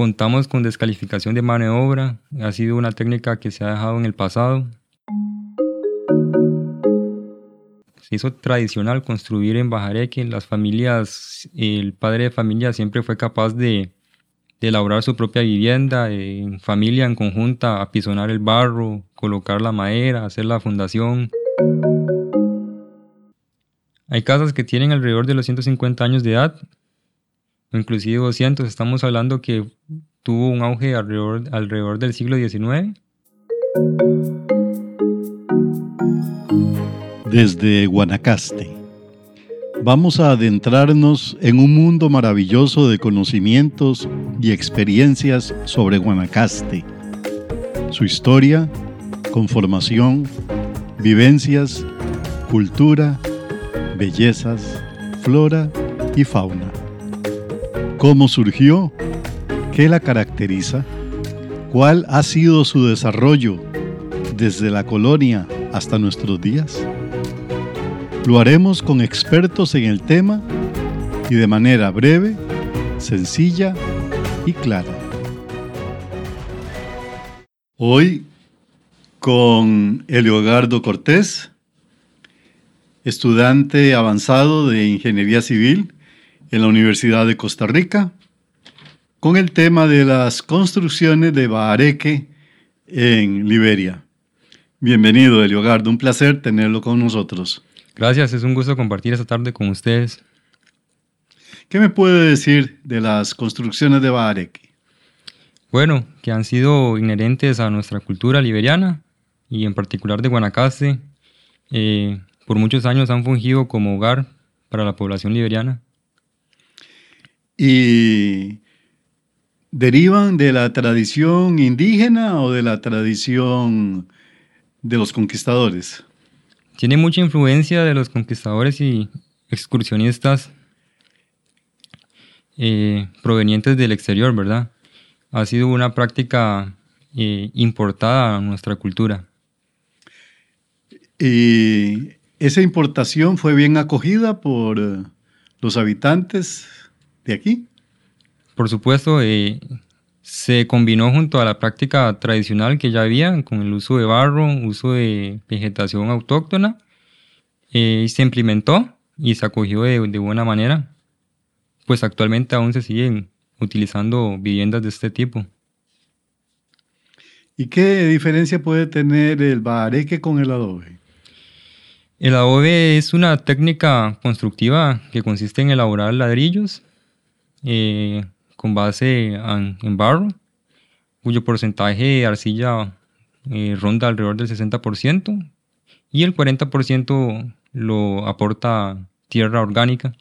Contamos con descalificación de mano de obra, ha sido una técnica que se ha dejado en el pasado. Se hizo tradicional construir en Bajareque, las familias, el padre de familia siempre fue capaz de, elaborar su propia vivienda, en familia, en conjunta, apisonar el barro, colocar la madera, hacer la fundación. Hay casas que tienen alrededor de los 150 años de edad, inclusive 200. Estamos hablando que tuvo un auge alrededor, alrededor del siglo XIX. Desde Guanacaste. Vamos a adentrarnos en un mundo maravilloso de conocimientos y experiencias sobre Guanacaste, su historia, conformación, vivencias, cultura, bellezas, flora y fauna. ¿Cómo surgió? ¿Qué la caracteriza? ¿Cuál ha sido su desarrollo desde la colonia hasta nuestros días? Lo haremos con expertos en el tema y de manera breve, sencilla y clara. Hoy con Eliogardo Cortés, estudiante avanzado de Ingeniería Civil en la Universidad de Costa Rica, con el tema de las construcciones de Bahareque en Liberia. Bienvenido, Eliogardo, un placer tenerlo con nosotros. Gracias, es un gusto compartir esta tarde con ustedes. ¿Qué me puede decir de las construcciones de Bahareque? Bueno, que han sido inherentes a nuestra cultura liberiana y en particular de Guanacaste. Eh, por muchos años han fungido como hogar para la población liberiana. ¿Y derivan de la tradición indígena o de la tradición de los conquistadores? Tiene mucha influencia de los conquistadores y excursionistas eh, provenientes del exterior, ¿verdad? Ha sido una práctica eh, importada a nuestra cultura. ¿Y esa importación fue bien acogida por los habitantes de aquí? Por supuesto, se combinó junto a la práctica tradicional que ya había, con el uso de barro, uso de vegetación autóctona, eh, y se implementó y se acogió de, buena manera. Pues actualmente aún se siguen utilizando viviendas de este tipo. ¿Y qué diferencia puede tener el bareque con el adobe? El adobe es una técnica constructiva que consiste en elaborar ladrillos eh, con base en, barro, cuyo porcentaje de arcilla eh, ronda alrededor del 60%, y el 40% lo aporta tierra orgánica.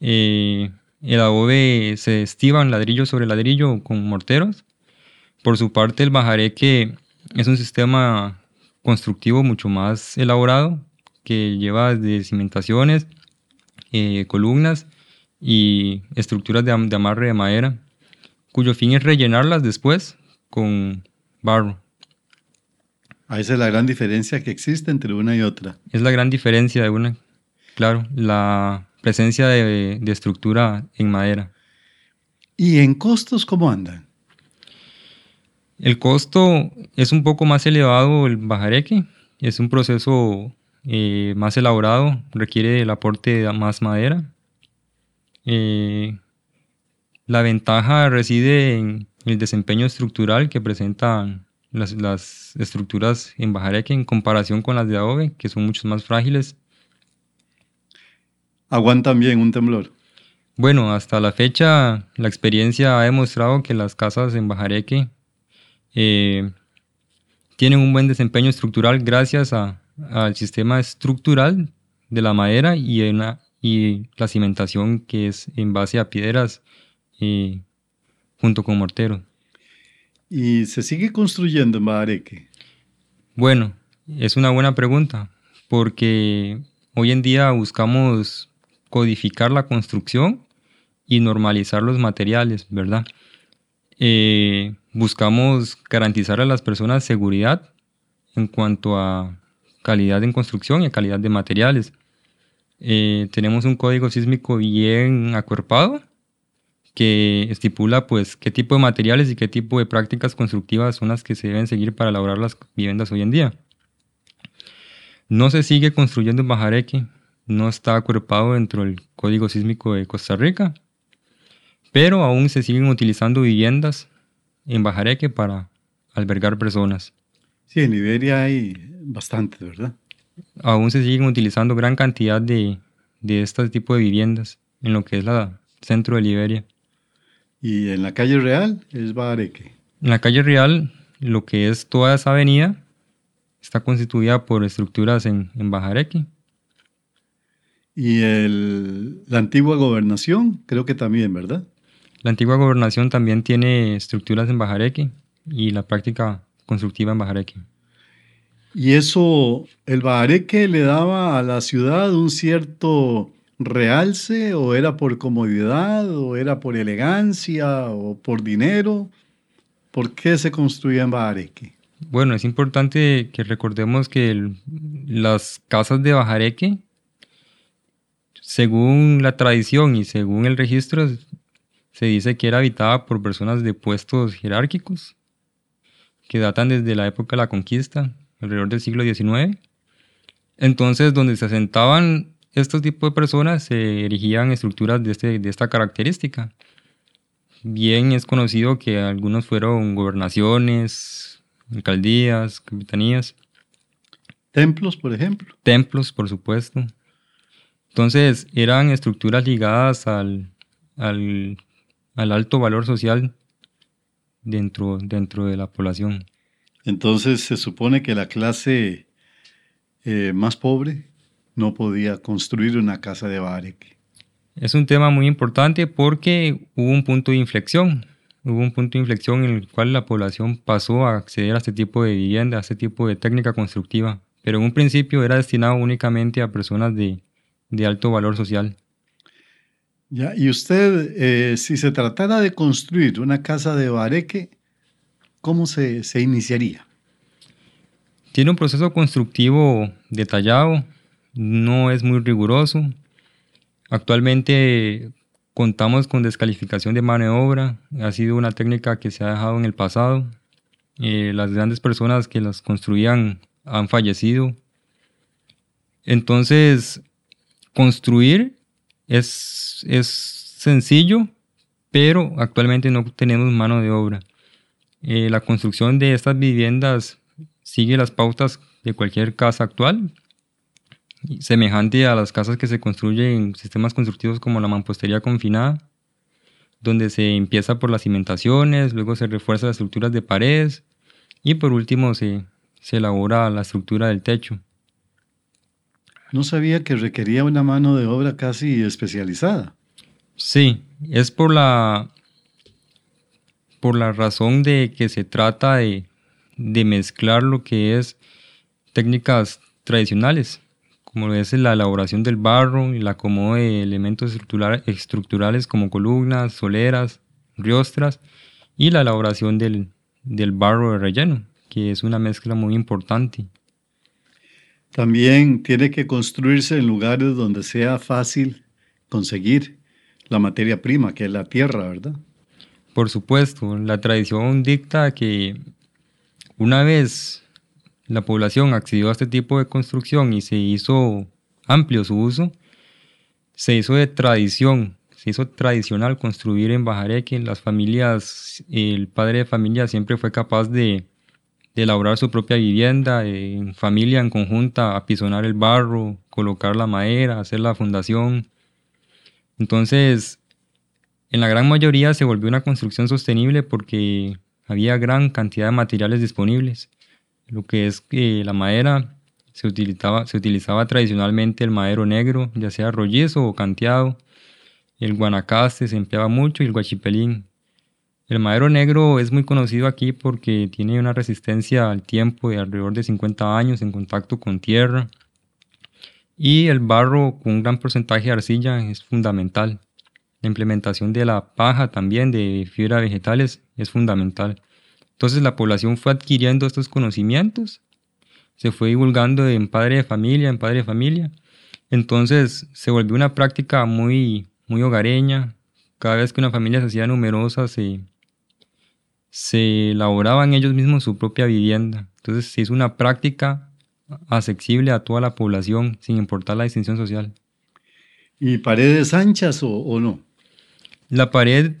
Eh, el adobe se estiva en ladrillo sobre ladrillo con morteros. Por su parte, el bajareque es un sistema constructivo mucho más elaborado que lleva de cimentaciones, columnas y estructuras de, amarre de madera, cuyo fin es rellenarlas después con barro. Ah, esa es la gran diferencia que existe entre una y otra. Es la gran diferencia de una, claro, la presencia de, estructura en madera. ¿Y en costos cómo andan? El costo es un poco más elevado el bajareque, es un proceso eh, más elaborado, requiere el aporte de más madera, eh, la ventaja reside en el desempeño estructural que presentan las, estructuras en Bajareque en comparación con las de adobe, que son mucho más frágiles. ¿Aguantan bien un temblor? Bueno, hasta la fecha la experiencia ha demostrado que las casas en Bajareque eh, tienen un buen desempeño estructural gracias al sistema estructural de la madera y una y la cimentación que es en base a piedras eh, junto con mortero. ¿Y se sigue construyendo en? Bueno, es una buena pregunta, porque hoy en día buscamos codificar la construcción y normalizar los materiales, ¿verdad? Eh, buscamos garantizar a las personas seguridad en cuanto a calidad en construcción y a calidad de materiales. Eh, tenemos un código sísmico bien acuerpado que estipula pues qué tipo de materiales y qué tipo de prácticas constructivas son las que se deben seguir para elaborar las viviendas hoy en día. No se sigue construyendo en Bajareque, no está acuerpado dentro del Código Sísmico de Costa Rica, pero aún se siguen utilizando viviendas en Bajareque para albergar personas. Sí, en Liberia hay bastante, ¿verdad? Aún se siguen utilizando gran cantidad de, de este tipo de viviendas en lo que es la centro de Liberia. ¿Y en la calle Real es Bajareque? En la calle Real, lo que es toda esa avenida está constituida por estructuras en, en Bajareque. Y el, la antigua gobernación, creo que también, ¿verdad? La antigua gobernación también tiene estructuras en Bajareque y la práctica constructiva en Bajareque. ¿Y eso, el Bajareque le daba a la ciudad un cierto realce o era por comodidad o era por elegancia o por dinero? ¿Por qué se construía en Bajareque? Bueno, es importante que recordemos que las casas de Bajareque, según la tradición y según el registro, se dice que era habitada por personas de puestos jerárquicos que datan desde la época de la conquista, alrededor del siglo XIX. Entonces, donde se asentaban estos tipos de personas, se erigían estructuras de, este, de esta característica. Bien es conocido que algunos fueron gobernaciones, alcaldías, capitanías. Templos, por ejemplo. Templos, por supuesto. Entonces, eran estructuras ligadas al, al, al alto valor social dentro, dentro de la población. Entonces se supone que la clase eh, más pobre no podía construir una casa de bareque. Es un tema muy importante porque hubo un punto de inflexión. Hubo un punto de inflexión en el cual la población pasó a acceder a este tipo de vivienda, a este tipo de técnica constructiva. Pero en un principio era destinado únicamente a personas de, de alto valor social. Ya, y usted, eh, si se tratara de construir una casa de bareque, ¿cómo se, se iniciaría? Tiene un proceso constructivo detallado, no es muy riguroso. Actualmente contamos con descalificación de mano de obra, ha sido una técnica que se ha dejado en el pasado. Eh, las grandes personas que las construían han fallecido. Entonces, construir es, es sencillo, pero actualmente no tenemos mano de obra. Eh, la construcción de estas viviendas sigue las pautas de cualquier casa actual, semejante a las casas que se construyen en sistemas constructivos como la mampostería confinada, donde se empieza por las cimentaciones, luego se refuerza las estructuras de paredes y por último se, se elabora la estructura del techo. No sabía que requería una mano de obra casi especializada. Sí, es por la, por la razón de que se trata de, de mezclar lo que es técnicas tradicionales, como es la elaboración del barro el acomodo de elementos estructurales como columnas, soleras, riostras y la elaboración del, del barro de relleno, que es una mezcla muy importante. También tiene que construirse en lugares donde sea fácil conseguir la materia prima, que es la tierra, ¿verdad? Por supuesto, la tradición dicta que una vez la población accedió a este tipo de construcción y se hizo amplio su uso, se hizo de tradición, se hizo tradicional construir en Bajareque. Las familias, el padre de familia siempre fue capaz de de elaborar su propia vivienda, en familia, en conjunta, apisonar el barro, colocar la madera, hacer la fundación. Entonces, en la gran mayoría se volvió una construcción sostenible porque había gran cantidad de materiales disponibles. Lo que es que la madera se utilizaba, se utilizaba tradicionalmente el madero negro, ya sea rollizo o canteado. El guanacaste se empleaba mucho y el guachipelín, el madero negro es muy conocido aquí porque tiene una resistencia al tiempo de alrededor de 50 años en contacto con tierra. Y el barro con un gran porcentaje de arcilla es fundamental. La implementación de la paja también de fibra vegetales es fundamental. Entonces la población fue adquiriendo estos conocimientos, se fue divulgando en padre de familia, en padre de familia. Entonces se volvió una práctica muy, muy hogareña, cada vez que una familia se hacía numerosa, se, se elaboraban ellos mismos su propia vivienda. Entonces se hizo una práctica accesible a toda la población, sin importar la distinción social. ¿Y paredes anchas o, no? La pared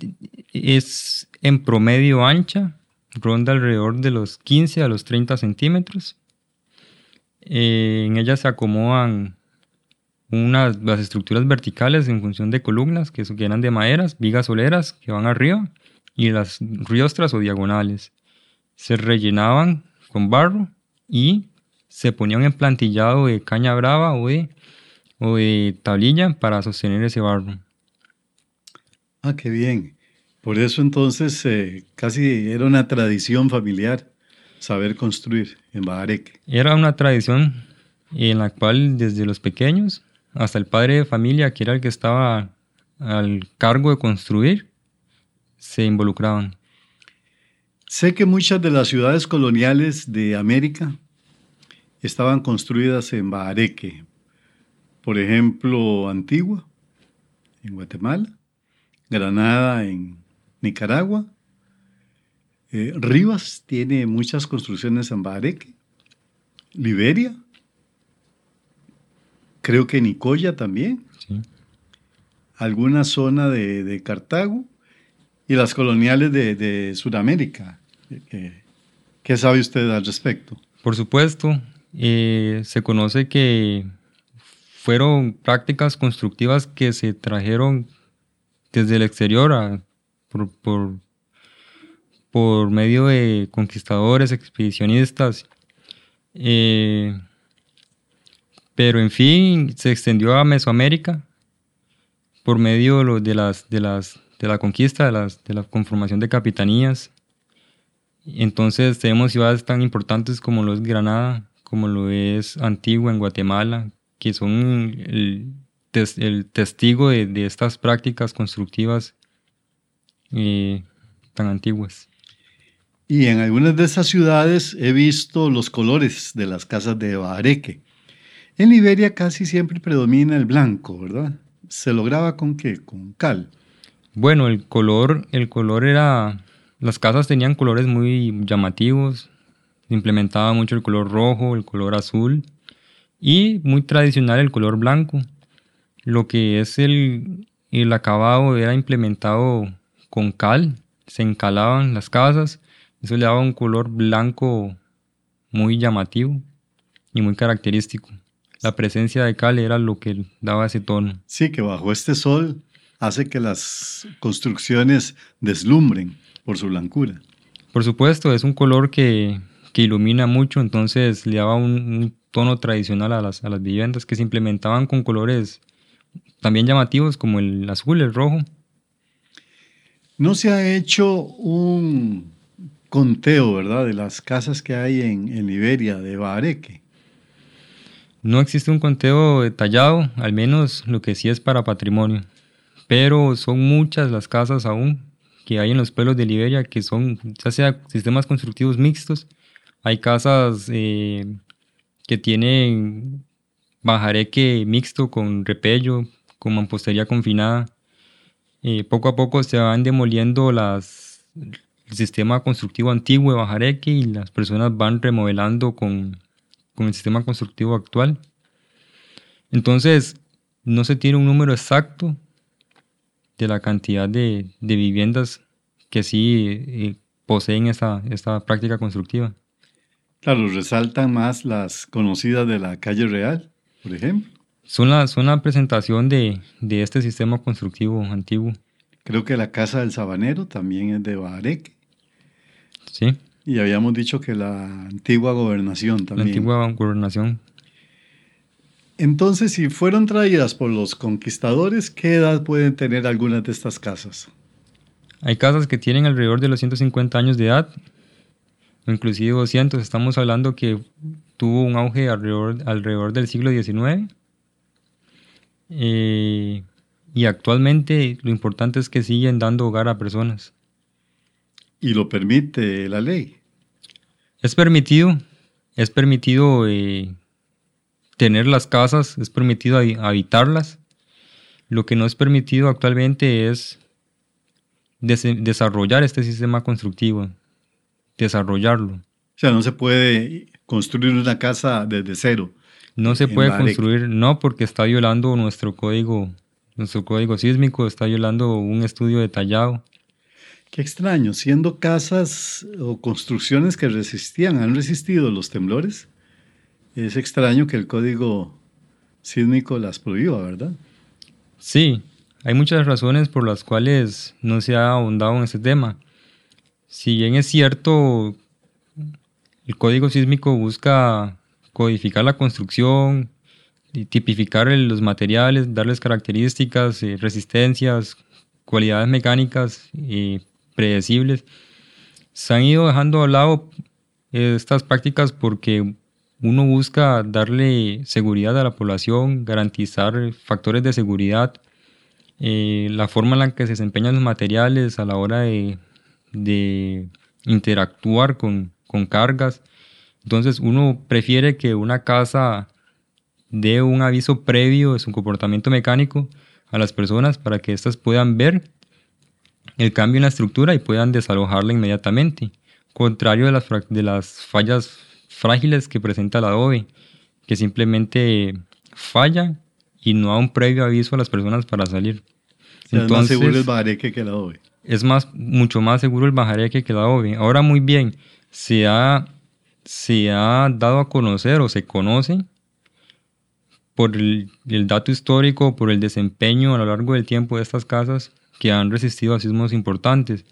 es en promedio ancha, ronda alrededor de los 15 a los 30 centímetros. Eh, en ella se acomodan unas, las estructuras verticales en función de columnas que, eran de maderas, vigas soleras que van arriba y las riostras o diagonales. Se rellenaban con barro y se ponía un emplantillado de caña brava o de, o de tablilla para sostener ese barro. Ah, qué bien. Por eso entonces eh, casi era una tradición familiar saber construir en Bajareque. Era una tradición en la cual desde los pequeños hasta el padre de familia, que era el que estaba al cargo de construir, se involucraban. Sé que muchas de las ciudades coloniales de América estaban construidas en Bahareque. Por ejemplo, Antigua, en Guatemala, Granada, en Nicaragua. Eh, Rivas tiene muchas construcciones en Bahareque. Liberia, creo que Nicoya también. Alguna zona de, Cartago y las coloniales de, Sudamérica. ¿Qué, sabe usted al respecto? Por supuesto, eh, se conoce que fueron prácticas constructivas que se trajeron desde el exterior por, por, medio de conquistadores, expedicionistas. Eh, pero en fin, se extendió a Mesoamérica por medio de, las, de, las, de la conquista, de, las, de la conformación de capitanías. Entonces tenemos ciudades tan importantes como lo es Granada, como lo es Antigua en Guatemala, que son el, testigo de, estas prácticas constructivas eh, tan antiguas. Y en algunas de esas ciudades he visto los colores de las casas de Bahareque. En Liberia casi siempre predomina el blanco, ¿verdad? ¿Se lograba con qué? Con cal. Bueno, el color, el color era. Las casas tenían colores muy llamativos. Se implementaba mucho el color rojo, el color azul y muy tradicional el color blanco. Lo que es el, el acabado era implementado con cal, se encalaban las casas, eso le daba un color blanco muy llamativo y muy característico la presencia de cal era lo que daba ese tono. Sí, que bajo este sol hace que las construcciones deslumbren por su blancura. Por supuesto, es un color que, ilumina mucho, entonces le daba un, tono tradicional a las, a las viviendas que se implementaban con colores también llamativos como el azul, el rojo. No se ha hecho un conteo, ¿verdad?, de las casas que hay en, en Liberia, de Bareque. No existe un conteo detallado, al menos lo que sí es para patrimonio, pero son muchas las casas aún que hay en los pueblos de Liberia que son, ya sea sistemas constructivos mixtos, hay casas eh, que tienen bajareque mixto con repello, con mampostería confinada. Eh, poco a poco se van demoliendo las, el sistema constructivo antiguo de bajareque y las personas van remodelando con con el sistema constructivo actual. Entonces, no se tiene un número exacto de la cantidad de, viviendas que sí eh, poseen esta, esta práctica constructiva. Claro, resaltan más las conocidas de la calle real, por ejemplo. Son la, son la presentación de, de este sistema constructivo antiguo. Creo que la Casa del Sabanero también es de Bahareque. Sí. Y habíamos dicho que la antigua gobernación también. La antigua gobernación. Entonces, si fueron traídas por los conquistadores, ¿qué edad pueden tener algunas de estas casas? Hay casas que tienen alrededor de los 150 años de edad, inclusive 200. Estamos hablando que tuvo un auge alrededor, alrededor del siglo XIX. Eh, y actualmente lo importante es que siguen dando hogar a personas. ¿Y lo permite la ley? Es permitido, es permitido eh, tener las casas, es permitido habitarlas. Lo que no es permitido actualmente es desarrollar este sistema constructivo, desarrollarlo. O sea, no se puede construir una casa desde cero. No se puede construir, no, porque está violando nuestro código, nuestro código sísmico, está violando un estudio detallado. Qué extraño, siendo casas o construcciones que resistían, han resistido los temblores, es extraño que el código sísmico las prohíba, ¿verdad? Sí, hay muchas razones por las cuales no se ha ahondado en este tema. Si bien es cierto, el código sísmico busca codificar la construcción, tipificar los materiales, darles características, eh, resistencias, cualidades mecánicas y predecibles. Se han ido dejando a lado estas prácticas porque uno busca darle seguridad a la población, garantizar factores de seguridad, eh, la forma en la que se desempeñan los materiales a la hora de, interactuar con, con, cargas. Entonces uno prefiere que una casa dé un aviso previo de su comportamiento mecánico a las personas para que éstas puedan ver el cambio en la estructura y puedan desalojarla inmediatamente, contrario de las, de las fallas frágiles que presenta el adobe, que simplemente falla y no da un previo aviso a las personas para salir. Entonces, es más seguro el bajareque que el adobe. Es más, mucho más seguro el bajareque que el adobe. Ahora muy bien, se ha, se ha dado a conocer o se conoce por el, dato histórico, por el desempeño a lo largo del tiempo de estas casas, que han resistido a sismos importantes.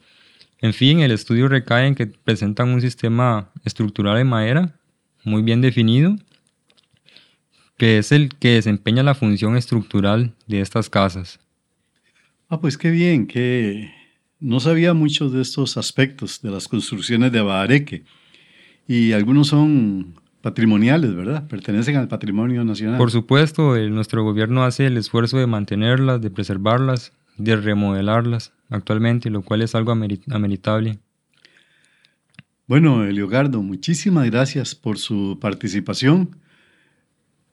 En fin, el estudio recae en que presentan un sistema estructural de madera muy bien definido, que es el que desempeña la función estructural de estas casas. Ah, pues qué bien, que no sabía mucho de estos aspectos de las construcciones de Bahareque y algunos son patrimoniales, ¿verdad? Pertenecen al patrimonio nacional. Por supuesto, nuestro gobierno hace el esfuerzo de mantenerlas, de preservarlas de remodelarlas actualmente, lo cual es algo ameritable. Bueno, Eliogardo, muchísimas gracias por su participación.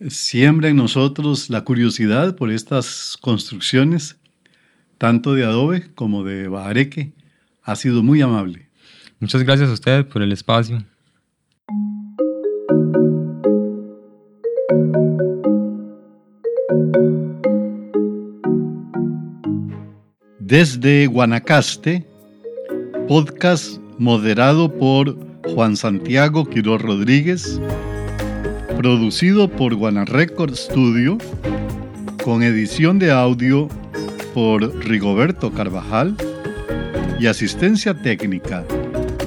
Siembra en nosotros la curiosidad por estas construcciones, tanto de adobe como de bajareque. Ha sido muy amable. Muchas gracias a usted por el espacio. Desde Guanacaste, podcast moderado por Juan Santiago Quiroz Rodríguez, producido por Guanarecord Studio, con edición de audio por Rigoberto Carvajal y asistencia técnica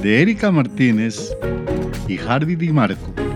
de Erika Martínez y Harvey Di Marco.